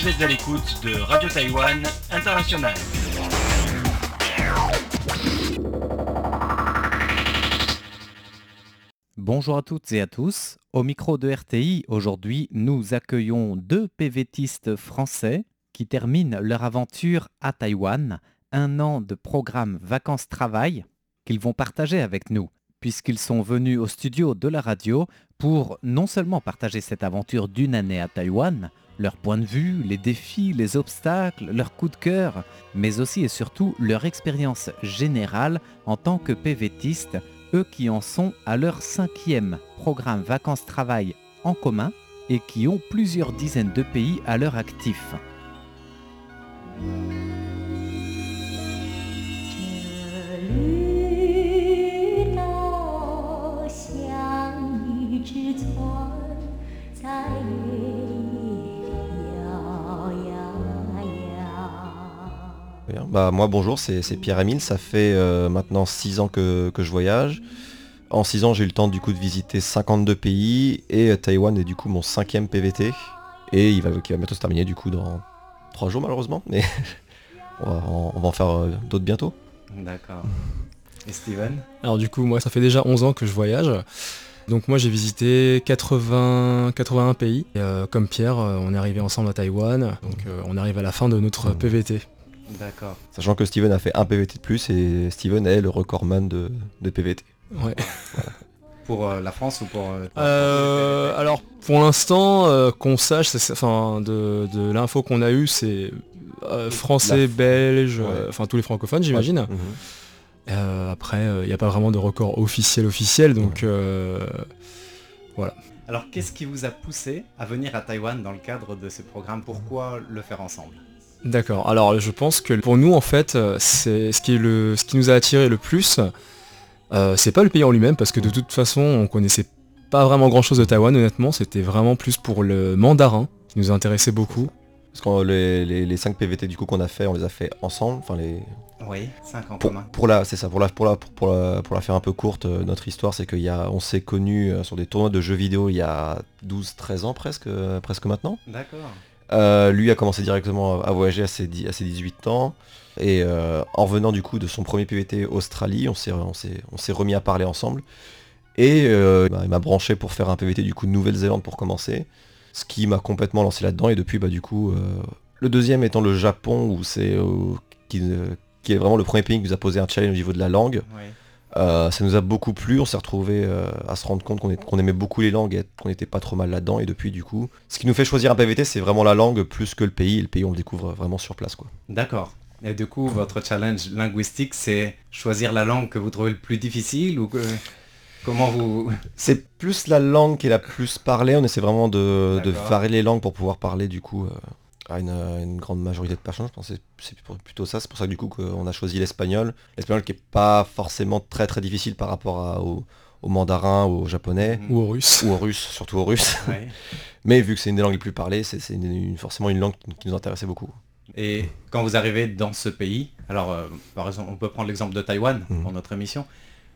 Vous êtes à l'écoute de Radio Taïwan International. Bonjour à toutes et à tous. Au micro de RTI, aujourd'hui, nous accueillons deux PVTistes français qui terminent leur aventure à Taïwan, un an de programme vacances-travail qu'ils vont partager avec nous, puisqu'ils sont venus au studio de la radio pour non seulement partager cette aventure d'une année à Taïwan, leur point de vue, les défis, les obstacles, leurs coups de cœur, mais aussi et surtout leur expérience générale en tant que PVTistes, eux qui en sont à leur cinquième programme vacances-travail en commun et qui ont plusieurs dizaines de pays à leur actif. 这 Bah, moi bonjour, c'est Pierre-Emile, ça fait euh, maintenant 6 ans que, que je voyage. En 6 ans j'ai eu le temps du coup de visiter 52 pays et euh, Taïwan est du coup mon cinquième PVT. Et il va, qui va bientôt se terminer du coup dans 3 jours malheureusement, mais on, va, en- on va en faire euh, d'autres bientôt. D'accord. Et Steven? Alors du coup, moi, ça fait déjà 11 ans que je voyage. Donc moi, j'ai visité 80, 81 pays. Et, euh, comme Pierre, euh, on est arrivé ensemble à Taïwan. Donc euh, on arrive à la fin de notre PVT. D'accord. Sachant que Steven a fait un PVT de plus et Steven est le recordman de, de PVT. Ouais. Pour euh, la France ou pour... euh, Euh, alors pour l'instant, euh, qu'on sache, c'est- enfin de, de l'info qu'on a eue, c'est euh, français, La- belge, Ouais. euh, enfin tous les francophones, j'imagine. Mhm. Euh, après, il n'y a pas vraiment de record officiel officiel, donc euh, Alors qu'est-ce qui vous a poussé à venir à Taïwan dans le cadre de ce programme? Pourquoi le faire ensemble? D'accord. Alors je pense que pour nous en fait, euh, c'est ce qui est le, ce qui nous a attiré le plus, euh, c'est pas le pays en lui-même parce que de toute façon on connaissait pas vraiment grand chose de Taïwan honnêtement. C'était vraiment plus pour le mandarin qui nous intéressait beaucoup. Parce que les, les, les 5 PVT du coup qu'on a fait, on les a fait ensemble. Enfin les, Oui, 5 en pour, commun. pour la c'est ça pour la pour la pour la, pour la faire un peu courte euh, notre histoire c'est qu'il y a on s'est connus euh, sur des tournois de jeux vidéo il y a 12 13 ans presque euh, presque maintenant D'accord. Euh, lui a commencé directement à voyager à ses, dix- à ses 18 ans. Et euh, en revenant du coup de son premier PVT Australie on s'est remis à parler ensemble. Et euh, bah, il m'a branché pour faire un PVT du coup de Nouvelle-Zélande pour commencer. Ce qui m'a complètement lancé là-dedans. Et depuis bah du coup le deuxième étant le Japon où c'est qui, est vraiment le premier pays qui nous a posé un challenge au niveau de la langue. Euh, ça nous a beaucoup plu, on s'est retrouvé à se rendre compte qu'on aimait beaucoup les langues et qu'on n'était pas trop mal là-dedans et depuis du coup, ce qui nous fait choisir un PVT c'est vraiment la langue plus que le pays et le pays on le découvre vraiment sur place quoi. D'accord. Et du coup, votre challenge linguistique, c'est choisir la langue que vous trouvez le plus difficile ou que... Comment vous... C'est plus la langue qui est la plus parlée, on essaie vraiment de, varier les langues pour pouvoir parler du coup euh, à une, grande majorité de personnes, je pense que c'est- plutôt ça, c'est pour ça que du coup qu'on a choisi l'espagnol. L'espagnol qui est pas forcément très très difficile par rapport à- au, au mandarin ou au japonais. Ou aux Russes. Ou au russe, surtout au russe. Ouais. Mais vu que c'est une des langues les plus parlées, c'est forcément une langue qui nous intéressait beaucoup. Et quand vous arrivez dans ce pays, alors euh, par exemple, on peut prendre l'exemple de Taïwan Mhm. pour notre émission,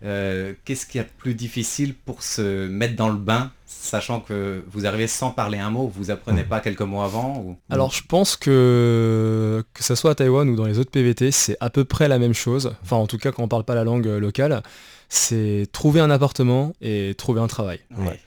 euh, qu'est-ce qu'il y a de plus difficile pour se mettre dans le bain, sachant que vous arrivez sans parler un mot, vous apprenez pas quelques mots avant ou... Alors je pense que que ça soit à Taïwan ou dans les autres PVT, c'est à peu près la même chose. Enfin en tout cas quand on parle pas la langue euh, locale, c'est trouver un appartement et trouver un travail. Ouais.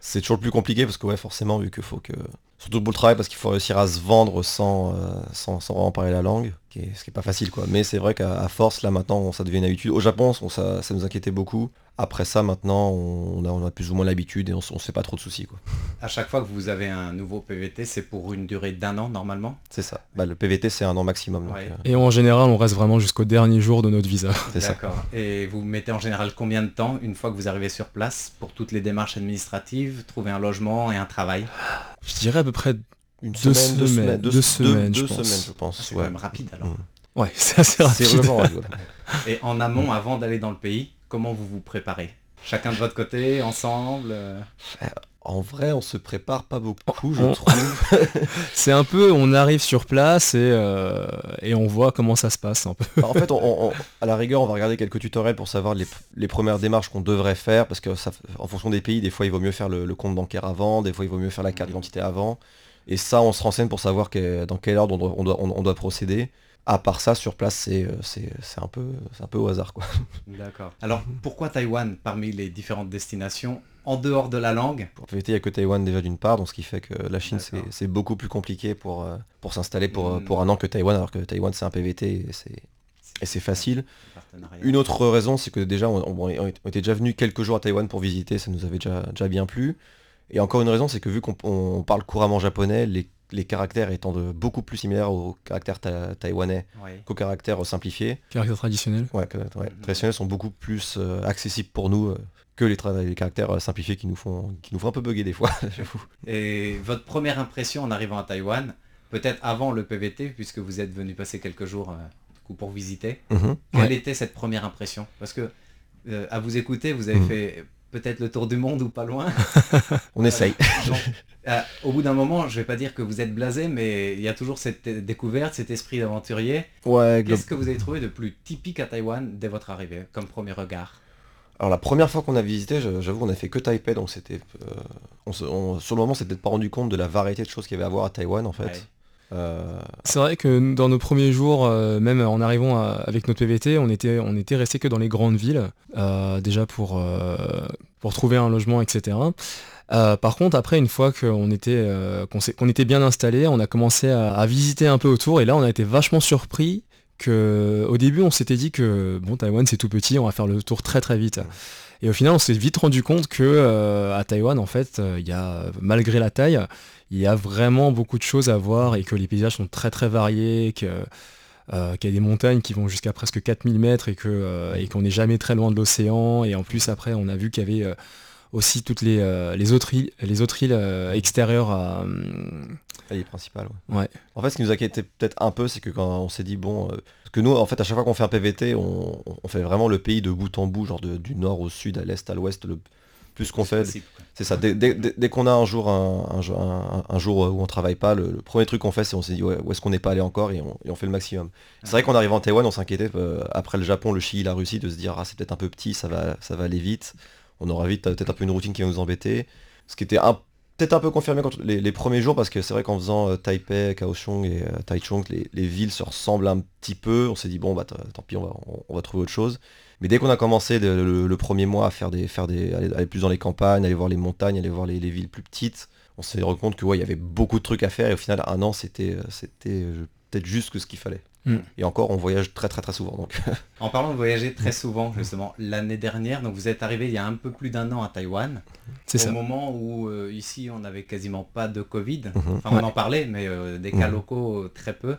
C'est toujours le plus compliqué parce que ouais forcément vu qu'il faut que. Surtout pour le travail parce qu'il faut réussir à se vendre sans, euh, sans, sans vraiment parler la langue, qui est- ce qui est pas facile quoi. Mais c'est vrai qu'à force là maintenant ça devient une habitude. Au Japon on- ça, ça nous inquiétait beaucoup. Après ça maintenant on a, on a plus ou moins l'habitude et on, on se fait pas trop de soucis quoi. À chaque fois que vous avez un nouveau PVT, c'est pour une durée d'un an normalement? C'est ça. Bah, le PVT c'est un an maximum. donc, euh, Et en général on reste vraiment jusqu'au dernier jour de notre visa. c'est ça. D'accord. Et vous mettez en général combien de temps une fois que vous arrivez sur place pour toutes les démarches administratives, trouver un logement et un travail? Je dirais à peu près Une Deux semaine, deux semaines, semaines, deux semaines, deux je pense. semaines je pense. C'est ouais. quand même rapide alors. Mm. Ouais, c'est assez rapide. vraiment rapide, voilà. Et en amont, avant d'aller dans le pays, comment vous vous préparez? Chacun de votre côté, ensemble euh, En vrai, on se prépare pas beaucoup, je On- trouve. C'est un peu, on arrive sur place et, euh, et on voit comment ça se passe un peu. en fait, on- on- on- à la rigueur, on va regarder quelques tutoriels pour savoir les, les premières démarches qu'on devrait faire, parce que ça, en fonction des pays, des fois, il vaut mieux faire le, le compte bancaire avant, des fois, il vaut mieux faire la carte d'identité avant. Et ça, on se renseigne pour savoir que- dans quel ordre on doit, on doit, on- on doit procéder. À part ça, sur place, c'est euh, c'est- c'est un, peu- c'est un peu au hasard. Quoi. D'accord. Alors pourquoi Taïwan parmi les différentes destinations en dehors de la langue? Pour PVT, il n'y a que Taïwan déjà d'une part, donc ce qui fait que la Chine, c'est beaucoup plus compliqué pour, euh, pour s'installer pour, euh, Mm. pour un an que Taïwan, alors que Taïwan, c'est un PVT et c'est et c'est facile. Une autre raison, c'est que déjà, on, on- on était déjà venu quelques jours à Taïwan pour visiter, ça nous avait déjà, déjà bien plu. Et encore une raison, c'est que vu qu'on on parle couramment japonais, les, les caractères étant de beaucoup plus similaires aux caractères ta- taïwanais Ouais. qu'aux caractères simplifiés, Caractère traditionnel. ouais, Mhm. traditionnels sont beaucoup plus euh, accessibles pour nous euh, que les, caractères euh, simplifiés qui nous font qui nous font un peu bugger des fois, j'avoue. Et votre première impression en arrivant à Taïwan, peut-être avant le PVT, puisque vous êtes venu passer quelques jours euh, du coup, pour visiter, Mhm. quelle Ouais. était cette première impression? Parce que euh, à vous écouter, vous avez Mhm. fait peut-être le tour du monde ou pas loin. On essaye. Euh, au bout d'un moment, je vais pas dire que vous êtes blasé, mais il y a toujours cette découverte, cet esprit d'aventurier. Ouais, Qu'est-ce que vous avez trouvé de plus typique à Taïwan dès votre arrivée, comme premier regard? Alors la première fois qu'on a visité, j'avoue, on a fait que Taipei, donc c'était, euh, on se- on- sur le moment, s'était pas rendu compte de la variété de choses qu'il y avait à voir à Taïwan en fait. Ouais. Euh, C'est vrai que dans nos premiers jours, euh, même en arrivant avec notre PVT, on était, on était resté que dans les grandes villes, euh, déjà pour, pour trouver un logement, etc. Par contre, après, une fois qu'on était, était bien installé, on a commencé à, à visiter un peu autour, et là, on a été vachement surpris que, au début, on s'était dit que bon, Taïwan, c'est tout petit, on va faire le tour très très vite. Et au final, on s'est vite rendu compte que euh, à Taïwan, en fait, euh, il malgré la taille, il y a vraiment beaucoup de choses à voir et que les paysages sont très très variés, euh, qu'il y a des montagnes qui vont jusqu'à presque 4000 mètres et et qu'on n'est jamais très loin de l'océan. Et en plus, après, on a vu qu'il y avait aussi toutes les, euh, les autres îles, les autres îles euh, extérieures à... hum, Elle est principale. Ouais. Ouais. En fait, ce qui nous inquiétait peut-être un peu, c'est que quand on s'est dit bon, euh, parce que nous, en fait, à chaque fois qu'on fait un PVT, on, on fait vraiment le pays de bout en bout, genre de- du nord au sud, à l'est, à l'ouest, le plus qu'on fait. C'est ça. Dès, dès- qu'on a un jour un, un jour- un- jour où on travaille pas, le, le premier truc qu'on fait, c'est on s'est dit ouais, où est-ce qu'on n'est pas allé encore et on, et on fait le maximum. C'est vrai qu'en arrivant en Taïwan, on s'inquiétait euh, après le Japon, le Chili, la Russie, de se dire ah c'est peut-être un peu petit, ça va, ça va aller vite. On aura vite peut-être un peu une routine qui va nous embêter. Ce qui était peut-être un peu confirmé quand, les, premiers jours parce que c'est vrai qu'en faisant euh, Taipei, Kaohsiung et euh, Taichung, les, les villes se ressemblent un petit peu. On s'est dit bon bah tant pis, on va, trouver autre chose. Mais dès qu'on a commencé le, premier mois à faire des, faire des, aller, plus dans les campagnes, aller voir les montagnes, aller voir les, les villes plus petites, on s'est rendu compte que ouais, il y avait beaucoup de trucs à faire et au final un an c'était, euh, c'était euh, peut-être juste que ce qu'il fallait. Mm. Et encore, on voyage très très très souvent donc. En parlant de voyager très souvent, justement, l'année dernière, donc vous êtes arrivé il y a un peu plus d'un an à Taïwan, C'est au ça. moment où euh, ici on n'avait quasiment pas de Covid. Mhm. Enfin, on en parlait, mais euh, des cas Mhm. locaux euh, très peu.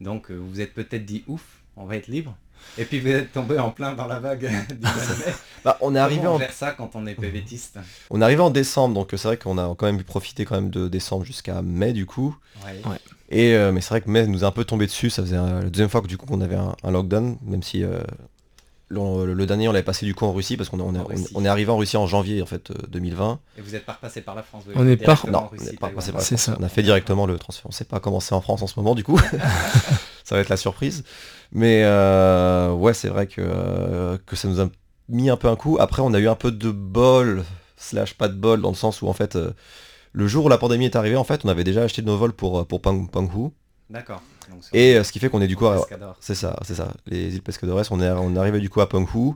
Donc vous vous êtes peut-être dit ouf, on va être libre. Et puis vous êtes tombé en plein dans la vague du mois de mai. Bah, on est arrivé en ça quand on est PVTiste On est arrivé en décembre, donc euh, c'est vrai qu'on a quand même pu profiter quand même de décembre jusqu'à mai du coup. Ouais. Ouais. Et euh, mais c'est vrai que mai nous a un peu tombé dessus, ça faisait euh, la deuxième fois que du coup qu'on avait un, un lockdown, même si euh, le, le dernier on l'avait passé du coup en Russie parce qu'on est- on est, En Russie. on est arrivé en Russie en janvier en fait euh, 2020. Et vous êtes pas repassé par la France vous On est fait pas- Non, en on Russie, n'est pas Taïwan. passé par la France. ça. On a fait directement le transfert. On sait pas comment c'est en France en ce moment du coup. ça va être la surprise. Mais euh, ouais c'est vrai que, euh, que ça nous a mis un peu un coup. Après on a eu un peu de bol, slash pas de bol, dans le sens où en fait euh, le jour où la pandémie est arrivée, en fait on avait déjà acheté nos vols pour, pour Pang, Panghu. D'accord. Et ce qui fait qu'on est du coup... c'est ça, c'est ça. Les îles Pescadores, on est, on est arrivé du coup à Penghu.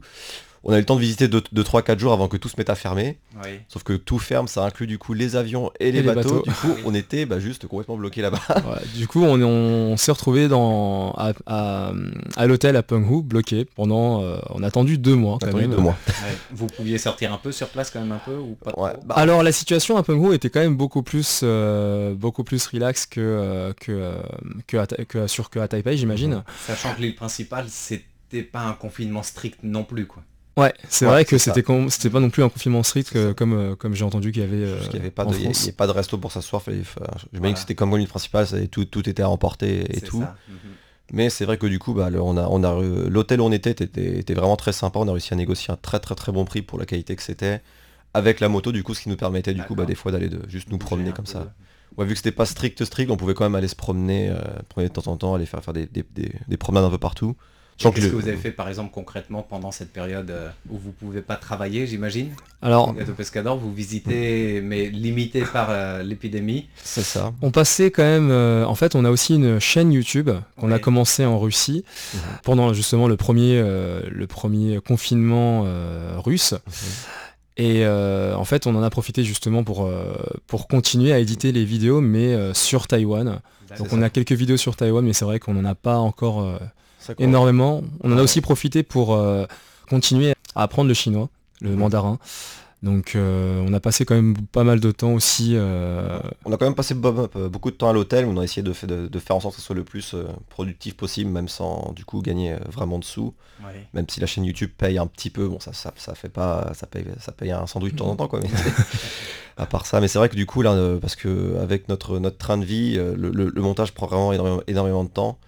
On a eu le temps de visiter 2-3-4 jours avant que tout se mette à fermer. Oui. Sauf que tout ferme, ça inclut du coup les avions et les, les bateaux. bateaux. Du coup, Oui. on était bah, juste complètement bloqués là-bas. Du coup, on, on s'est retrouvé dans, à, à- à l'hôtel à Penghu, bloqué pendant... euh, on a attendu deux mois quand attendu même. deux mois. Ouais. Vous pouviez sortir un peu sur place quand même un peu ou pas Ouais, trop bah, Alors la situation à Penghu était quand même beaucoup plus, euh, beaucoup plus relax que, euh, que, euh, que, à que sur que à Taipei, j'imagine. Sachant que l'île principale, c'était pas un confinement strict non plus quoi. Ouais, c'est Ouais, vrai que c'était com- c'était pas non plus un confinement strict que- comme, euh, comme j'ai entendu qu'il y avait, euh, Parce qu'il n'y avait pas en de, il y a- France. il y a pas de resto pour s'asseoir. J'imagine Voilà. que c'était comme l'île principale, ça- tout, tout était à emporter et C'est tout. ça. Mais c'est vrai que du coup, bah, le- on a, on a, re- l'hôtel où on était, était était vraiment très sympa. On a réussi à négocier un très très très bon prix pour la qualité que c'était. Avec la moto, du coup, ce qui nous permettait du coup bah, des fois d'aller de juste nous promener comme ça. Ouais, vu que c'était pas strict strict, on pouvait quand même aller se promener, euh, promener de temps en temps, aller faire, faire des, des- des- des promenades un peu partout. Qu'est-ce que vous avez fait par exemple concrètement pendant cette période euh, où vous pouvez pas travailler, j'imagine? Alors, Gâteau Pescador, vous visitez, mais limité par euh, l'épidémie. C'est ça. on passait quand même. euh, en fait, on a aussi une chaîne YouTube qu'on a commencé en Russie Mhm. pendant justement le premier, euh, le premier confinement euh, russe. Et euh, en fait, on en a profité justement pour, euh, pour continuer à éditer les vidéos, mais euh, sur Taïwan. Donc C'est on ça. a quelques vidéos sur Taïwan, mais c'est vrai qu'on n'en a pas encore euh. Énormément. On en a aussi profité pour euh, continuer à apprendre le chinois, le mandarin. Donc euh, on a passé quand même pas mal de temps aussi. euh, On a quand même passé beaucoup de temps à l'hôtel, où on a essayé de, fa- de- de faire en sorte que ce soit le plus productif possible, même sans du coup gagner vraiment de sous. Ouais. Même si la chaîne YouTube paye un petit peu, bon ça ça, ça fait pas. ça paye ça paye un sandwich de temps en temps quoi. Mais à part ça, mais c'est vrai que du coup là, parce que avec notre, notre train de vie, le, le- le montage prend vraiment énormément, énormément de temps,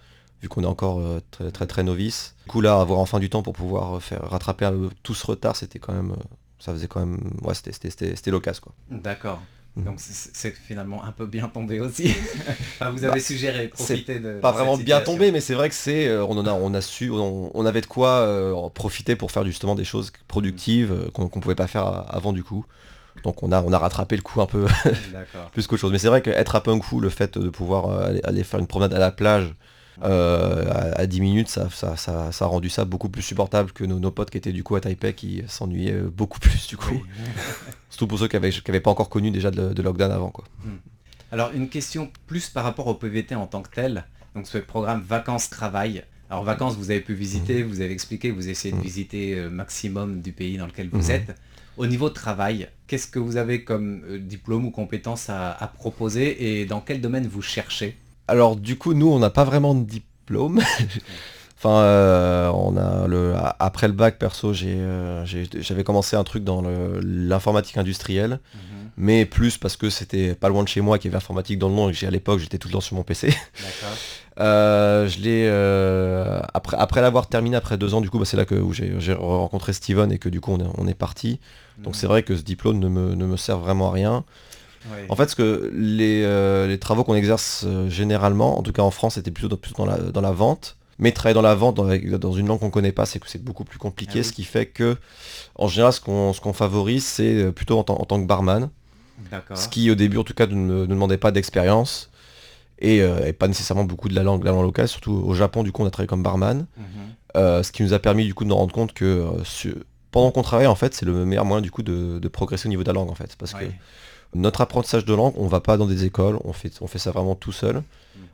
vu qu'on est encore euh, très, très très novice. Du coup là, avoir enfin du temps pour pouvoir euh, faire rattraper un- tout ce retard, c'était quand même. euh, ça faisait quand même. Ouais, c'était- c'était c'était- c'était l'occasion quoi. D'accord. Mhm. Donc c'est- finalement un peu bien tombé aussi. Enfin, vous avez suggéré profiter de. pas de vraiment bien tombé, mais c'est vrai que c'est, euh, on en a, on a su, on, on avait de quoi euh, profiter pour faire justement des choses productives euh, qu'on qu'on pouvait pas faire avant du coup. Donc on a, on a rattrapé le coup un peu plus qu'autre chose. Mais c'est vrai qu'être à Punku, le fait de pouvoir aller, aller faire une promenade à la plage euh, à, à 10 minutes, ça, ça, ça, ça a rendu ça beaucoup plus supportable que nos, nos potes qui étaient du coup à Taipei qui s'ennuyaient euh, beaucoup plus du coup. Oui. Surtout pour ceux qui avaient, qui avaient pas encore connu déjà de, de lockdown avant quoi. Alors une question plus par rapport au PVT en tant que tel. Donc ce programme vacances-travail. Alors vacances, vous avez pu visiter, vous avez expliqué, vous essayez de Mhm. visiter euh, maximum du pays dans lequel vous êtes. Au niveau de travail, qu'est-ce que vous avez comme diplôme ou compétence à, à proposer et dans quel domaine vous cherchez? Alors du coup, nous, on n'a pas vraiment de diplôme. enfin, euh, on a le après le bac perso, j'ai euh, j'avais commencé un truc dans l'informatique industrielle, mais plus parce que c'était pas loin de chez moi qu'il y avait informatique dans le nom et que j'ai à l'époque j'étais tout le temps sur mon PC. Euh, je l'ai après après l'avoir terminé après deux ans, du coup, bah, c'est là que j'ai rencontré Steven et que du coup on est, on est parti. Donc c'est vrai que ce diplôme ne me, ne me sert vraiment à rien. En fait, ce que les, euh, les travaux qu'on exerce euh, généralement, en tout cas en France, c'était plutôt, dans- plutôt dans, la, dans la vente. Mais travailler dans la vente dans, une langue qu'on connaît pas, c'est que c'est beaucoup plus compliqué, Ah oui. ce qui fait que, en général, ce qu'on favorise, c'est euh, plutôt en, tant- en tant que barman, ce qui au début, en tout cas, ne, ne demandait pas d'expérience et, euh, et pas nécessairement beaucoup de la langue, la langue locale. Surtout au Japon, du coup, on a travaillé comme barman, Mhm. ce qui nous a permis du coup de nous rendre compte que pendant qu'on travaille, en fait, c'est le meilleur moyen du coup de, de progresser au niveau de la langue, en fait, parce que notre apprentissage de langue, on va pas dans des écoles, on fait, on fait ça vraiment tout seul. Mhm.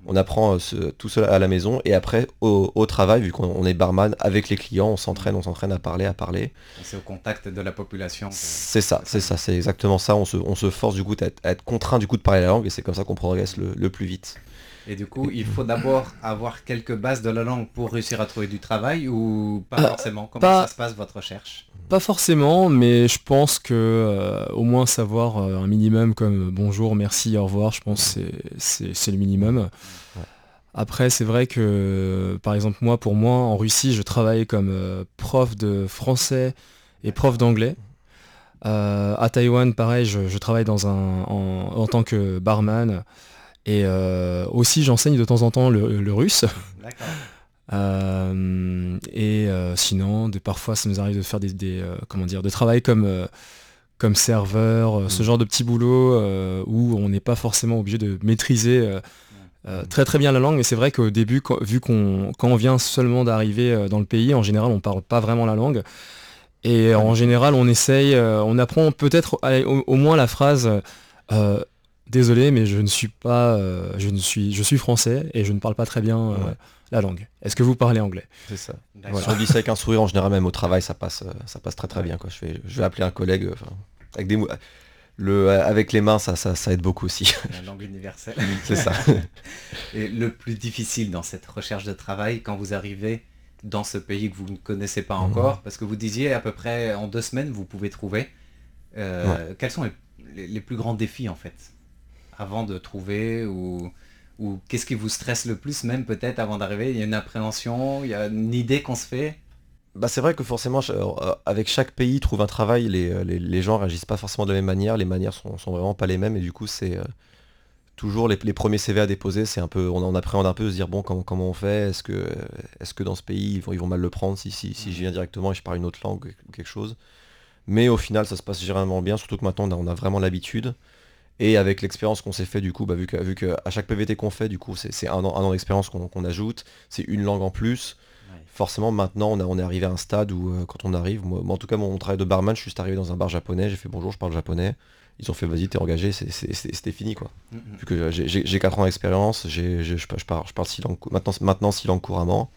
On apprend euh, ce- tout seul à la maison et après au, au travail, vu qu'on on est barman avec les clients, on s'entraîne, on s'entraîne à parler, à parler. C'est au contact de la population. C'est ça, c'est ça, c'est exactement ça. On se, on se force du coup à être, à être contraint du coup de parler la langue et c'est comme ça qu'on progresse le, le plus vite. Et du coup, il faut d'abord avoir quelques bases de la langue pour réussir à trouver du travail ou pas Euh, forcément? Comment pas- ça se passe votre recherche? Pas forcément, mais je pense que euh, au moins savoir euh, un minimum comme bonjour, merci, au revoir, je pense que c'est- c'est c'est le minimum. Après, c'est vrai que, par exemple, moi, pour moi, en Russie, je travaillais comme euh, prof de français et prof d'anglais. Euh, à Taïwan, pareil, je, je travaille dans un, en, en tant que barman. Et euh, aussi, j'enseigne de temps en temps le- le russe. D'accord. Euh, et euh, sinon, de, parfois, ça nous arrive de faire des, des, euh, comment dire, de travailler comme, comme serveur, ce Mm. genre de petit boulot où on n'est pas forcément obligé de maîtriser euh, très très bien la langue. Mais c'est vrai qu'au début, quand- vu qu'on quand on vient seulement d'arriver dans le pays, en général, on parle pas vraiment la langue. Et en général, on essaye, on apprend peut-être au moins la phrase. Désolé, mais je ne suis pas, euh, je ne suis, je suis français et je ne parle pas très bien euh, Ouais. la langue. Est-ce que vous parlez anglais? C'est ça. D'accord. Si on dit ça avec un sourire en général, même au travail, ça passe, euh, ça passe très très bien. Quoi. Je, vais, je vais appeler un collègue. enfin, avec, des, le, avec les mains, ça, ça, ça aide beaucoup aussi. La langue universelle. c'est ça. Et le plus difficile dans cette recherche de travail quand vous arrivez dans ce pays que vous ne connaissez pas Mhm. encore, parce que vous disiez à peu près en deux semaines vous pouvez trouver. euh, Quels sont les, les- les plus grands défis en fait? Avant de trouver ou, ou qu'est-ce qui vous stresse le plus même peut-être avant d'arriver? Il y a une appréhension, il y a une idée qu'on se fait? Bah, c'est vrai que forcément, euh, avec chaque pays trouve un travail, les, euh, les, les gens réagissent pas forcément de la même manière, les manières sont, sont vraiment pas les mêmes et du coup c'est euh, toujours les, les premiers CV à déposer, c'est un peu, on en appréhende un peu, se dire bon comment, comment on fait, est-ce que, est que dans ce pays ils vont, ils vont mal le prendre si, si, si je viens directement et je parle une autre langue ou quelque chose? Mais au final ça se passe généralement bien, surtout que maintenant on a, on a vraiment l'habitude. Et avec l'expérience qu'on s'est fait du coup, bah, vu que, vu que à chaque PVT qu'on fait, du coup c'est un an, un an d'expérience qu'on ajoute, c'est une langue en plus. Ouais. Forcément maintenant on, a- on est arrivé à un stade où euh, quand on arrive, moi, moi, en tout cas mon travail de barman, je suis juste arrivé dans un bar japonais, j'ai fait bonjour, je parle japonais. Ils ont fait vas-y t'es engagé, c'était fini quoi. Mm, mm. Vu que j'ai- j'ai j'ai 4 ans d'expérience, je, je parle, je parle six langues, cou- maintenant, maintenant six langues couramment.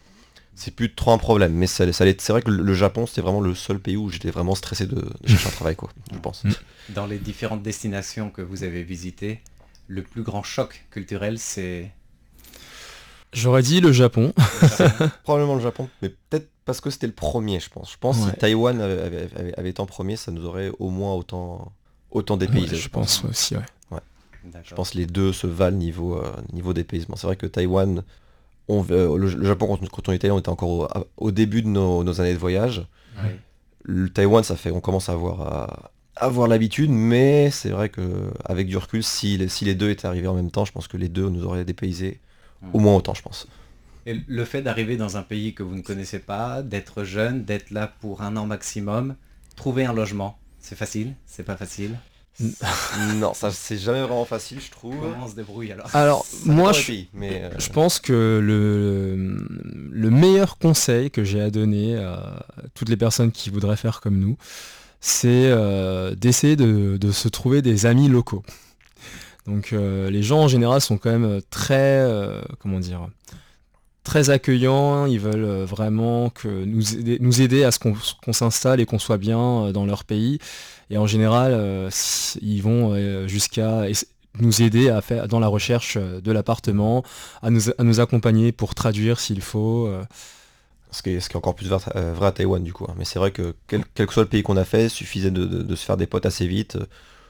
C'est plus trop un problème, mais ça, ça allait- c'est vrai que le, Japon c'était vraiment le seul pays où j'étais vraiment stressé de, de chercher un travail quoi, je pense. Mm. Dans les différentes destinations que vous avez visitées, le plus grand choc culturel, c'est... J'aurais dit le Japon. Probablement le Japon, mais peut-être parce que c'était le premier je pense. Je pense que Ouais. si Taïwan avait, avait- avait- avait été en premier, ça nous aurait au moins autant, autant dépaysé. Ouais, je pense aussi, ouais. Je pense que les deux se valent niveau, euh, niveau dépaysement. C'est vrai que Taïwan, on, euh, le, le Japon, quand, on était allé, on était encore au, début de nos, nos années de voyage. Le Taïwan, ça fait, on commence à avoir, à, avoir l'habitude, mais c'est vrai que avec du recul, si les, si les deux étaient arrivés en même temps, je pense que les deux nous auraient dépaysé au moins autant, je pense. Et le fait d'arriver dans un pays que vous ne connaissez pas, d'être jeune, d'être là pour un an maximum, trouver un logement, c'est facile C'est pas facile? Non, ça c'est jamais vraiment facile, je trouve. Comment on se débrouille alors Alors, Ça moi, je, pays, mais, euh, je pense que le, le meilleur conseil que j'ai à donner à toutes les personnes qui voudraient faire comme nous, c'est euh, d'essayer de, de se trouver des amis locaux. Donc euh, les gens en général sont quand même très, euh, comment dire, très accueillants, ils veulent euh, vraiment que nous aider, nous aider à ce qu'on qu'on s'installe et qu'on soit bien euh, dans leur pays. Et en général, euh, ils vont jusqu'à nous aider à faire dans la recherche de l'appartement, à nous, à nous accompagner pour traduire s'il faut. Ce qui, est, ce qui est encore plus vrai, vrai à Taïwan du coup. hein. Mais c'est vrai que quel, quel que soit le pays qu'on a fait, suffisait de, de- de se faire des potes assez vite.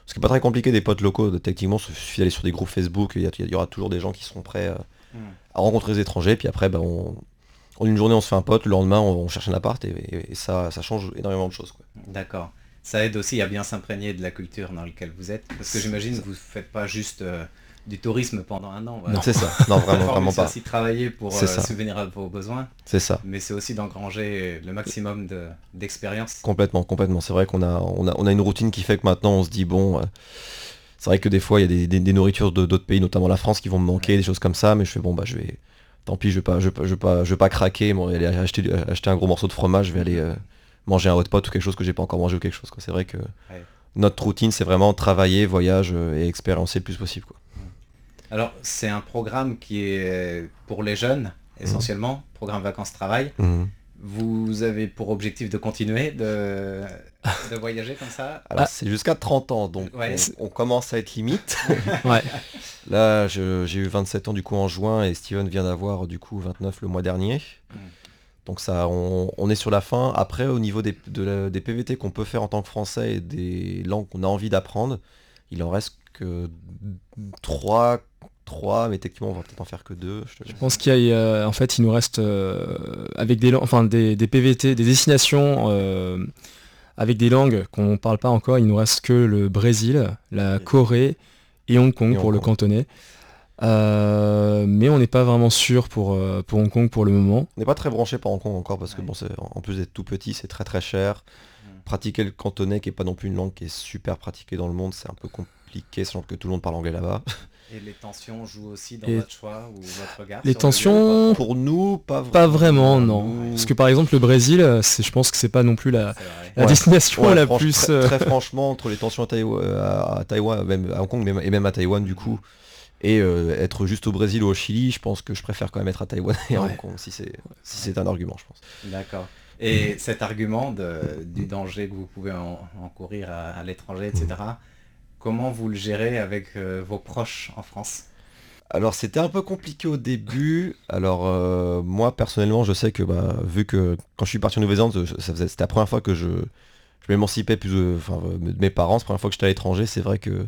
Ce qui n'est pas très compliqué des potes locaux, techniquement, il suffit d'aller sur des groupes Facebook, il y, il aura toujours des gens qui seront prêts euh, Hmm. À rencontrer des étrangers, puis après, bah, on, en une journée on se fait un pote, le lendemain on, on cherche un appart, et, et- et ça, ça change énormément de choses. Quoi. D'accord. Ça aide aussi à bien s'imprégner de la culture dans laquelle vous êtes. Parce que j'imagine que vous ne faites pas juste euh, du tourisme pendant un an. voilà. C'est ça, non vraiment, mais c'est pas. aussi travailler pour euh, subvenir à vos besoins, C'est ça. mais c'est aussi d'engranger le maximum de- d'expérience. Complètement, complètement. C'est vrai qu'on a, on a, on a une routine qui fait que maintenant on se dit bon, euh, c'est vrai que des fois il y a des, des- des nourritures de- d'autres pays, notamment la France, qui vont me manquer, des choses comme ça, mais je fais bon bah je vais, tant pis, je vais pas, je vais pas, je vais pas, je vais pas craquer, bon, aller acheter, acheter un gros morceau de fromage, je vais aller euh, manger un hot pot ou quelque chose que j'ai pas encore mangé ou quelque chose. quoi. C'est vrai que notre routine c'est vraiment travailler, voyage euh, et expériencer le plus possible. Quoi. Alors, c'est un programme qui est pour les jeunes, essentiellement, programme vacances-travail. Mhm. Vous avez pour objectif de continuer de, de voyager comme ça Alors Ah. c'est jusqu'à 30 ans, donc Ouais. on, on commence à être limite. Ouais. Là, j'ai eu 27 ans du coup en juin et Steven vient d'avoir du coup 29 le mois dernier. Mm. Donc ça, on, on est sur la fin. Après, au niveau des, de la- des PVT qu'on peut faire en tant que français et des langues qu'on a envie d'apprendre, il en reste que 3, 3 mais techniquement on va peut-être en faire que 2. Je pense qu'il y a, euh, en fait, il nous reste euh, avec des, enfin, des, des PVT, des destinations euh, avec des langues qu'on ne parle pas encore. Il nous reste que le Brésil, la Corée et Hong Kong Et Hong pour le Kong. cantonais. Euh, mais on n'est pas vraiment sûr pour, pour Hong Kong pour le moment. On n'est pas très branché par Hong Kong encore parce que Ouais. bon, c'est- en plus d'être tout petit, c'est très très cher. Mm. Pratiquer le cantonais qui est pas non plus une langue qui est super pratiquée dans le monde, c'est un peu compliqué, sachant que tout le monde parle anglais là-bas. Et les tensions jouent aussi dans Et- votre choix ou votre regard Les le tensions, Pour nous, pas vraiment. pas vraiment, non. Nous- Parce que par exemple, le Brésil, euh, c'est, je pense que c'est pas non plus la, Ouais. destination Ouais, la plus. très, euh, très franchement, entre les tensions à, Taïwan, à, à Taïwan, même à Hong Kong, même- et même à Taïwan du coup, et euh, être juste au Brésil ou au Chili, je pense que je préfère quand même être à Taïwan et à Ouais. Hong Kong, si c'est si c'est un argument, je pense. D'accord. Et cet argument de- du danger que vous pouvez en- encourir à, à l'étranger, etc., comment vous le gérez avec euh, vos proches en France? Alors c'était un peu compliqué au début. Alors euh, moi personnellement je sais que bah, vu que quand je suis parti en Nouvelle-Zélande, c'était la première fois que je, m'émancipais plus euh, de mes parents, c'est la première fois que j'étais à l'étranger, c'est vrai que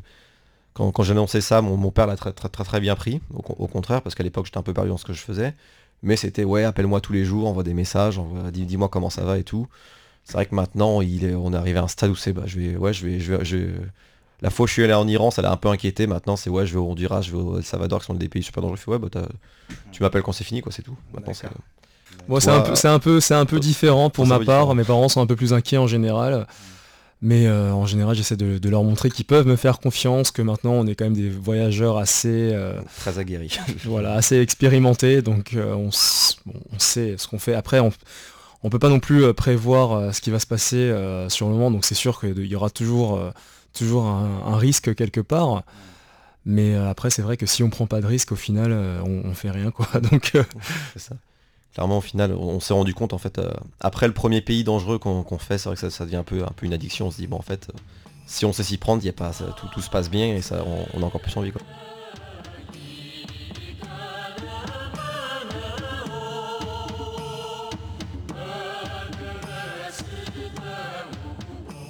quand, quand j'ai annoncé ça, mon, père l'a très, très très bien pris, au, con- au contraire, parce qu'à l'époque j'étais un peu perdu dans ce que je faisais. Mais c'était ouais appelle-moi tous les jours, envoie des messages, dis-moi comment ça va et tout. C'est vrai que maintenant il est, on est arrivé à un stade où c'est bah je vais ouais je vais, je vais- La fois où je suis allé en Iran, ça l'a un peu inquiété. Maintenant, c'est ouais, je vais au Honduras, je vais au El Salvador, qui sont des pays super dangereux. Je fais, ouais, bah, tu m'appelles quand c'est fini, quoi, c'est tout. Maintenant, c'est- Moi, c'est un peu, c'est un peu, c'est un peu toi- différent pour ma part. différent. Mes parents sont un peu plus inquiets en général. Mais euh, en général, j'essaie de, de leur montrer qu'ils peuvent me faire confiance, que maintenant on est quand même des voyageurs assez, euh, très aguerri. voilà, assez expérimentés, donc euh, on, s- bon, on sait ce qu'on fait. Après, on, on peut pas non plus euh, prévoir euh, ce qui va se passer euh, sur le moment, donc c'est sûr qu'il y aura toujours, euh, toujours un, risque quelque part. Mais euh, après, c'est vrai que si on prend pas de risque, au final, euh, on, fait rien, quoi. Donc, euh, ça. Clairement, au final, on, s'est rendu compte, en fait, après le premier pays dangereux qu'on fait, c'est vrai que ça, devient un peu, un peu une addiction. On se dit, bon, en fait, si on sait s'y prendre, y a pas, tout se passe bien et ça, on, on a encore plus envie. Quoi.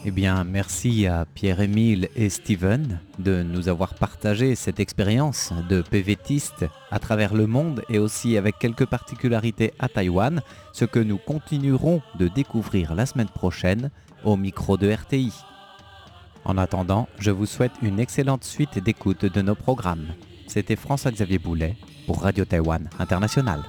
Eh bien, merci à Pierre-Émile et Steven de nous avoir partagé cette expérience de PVTiste à travers le monde et aussi avec quelques particularités à Taïwan, ce que nous continuerons de découvrir la semaine prochaine au micro de RTI. En attendant, je vous souhaite une excellente suite d'écoute de nos programmes. C'était François-Xavier Boulet pour Radio Taïwan International.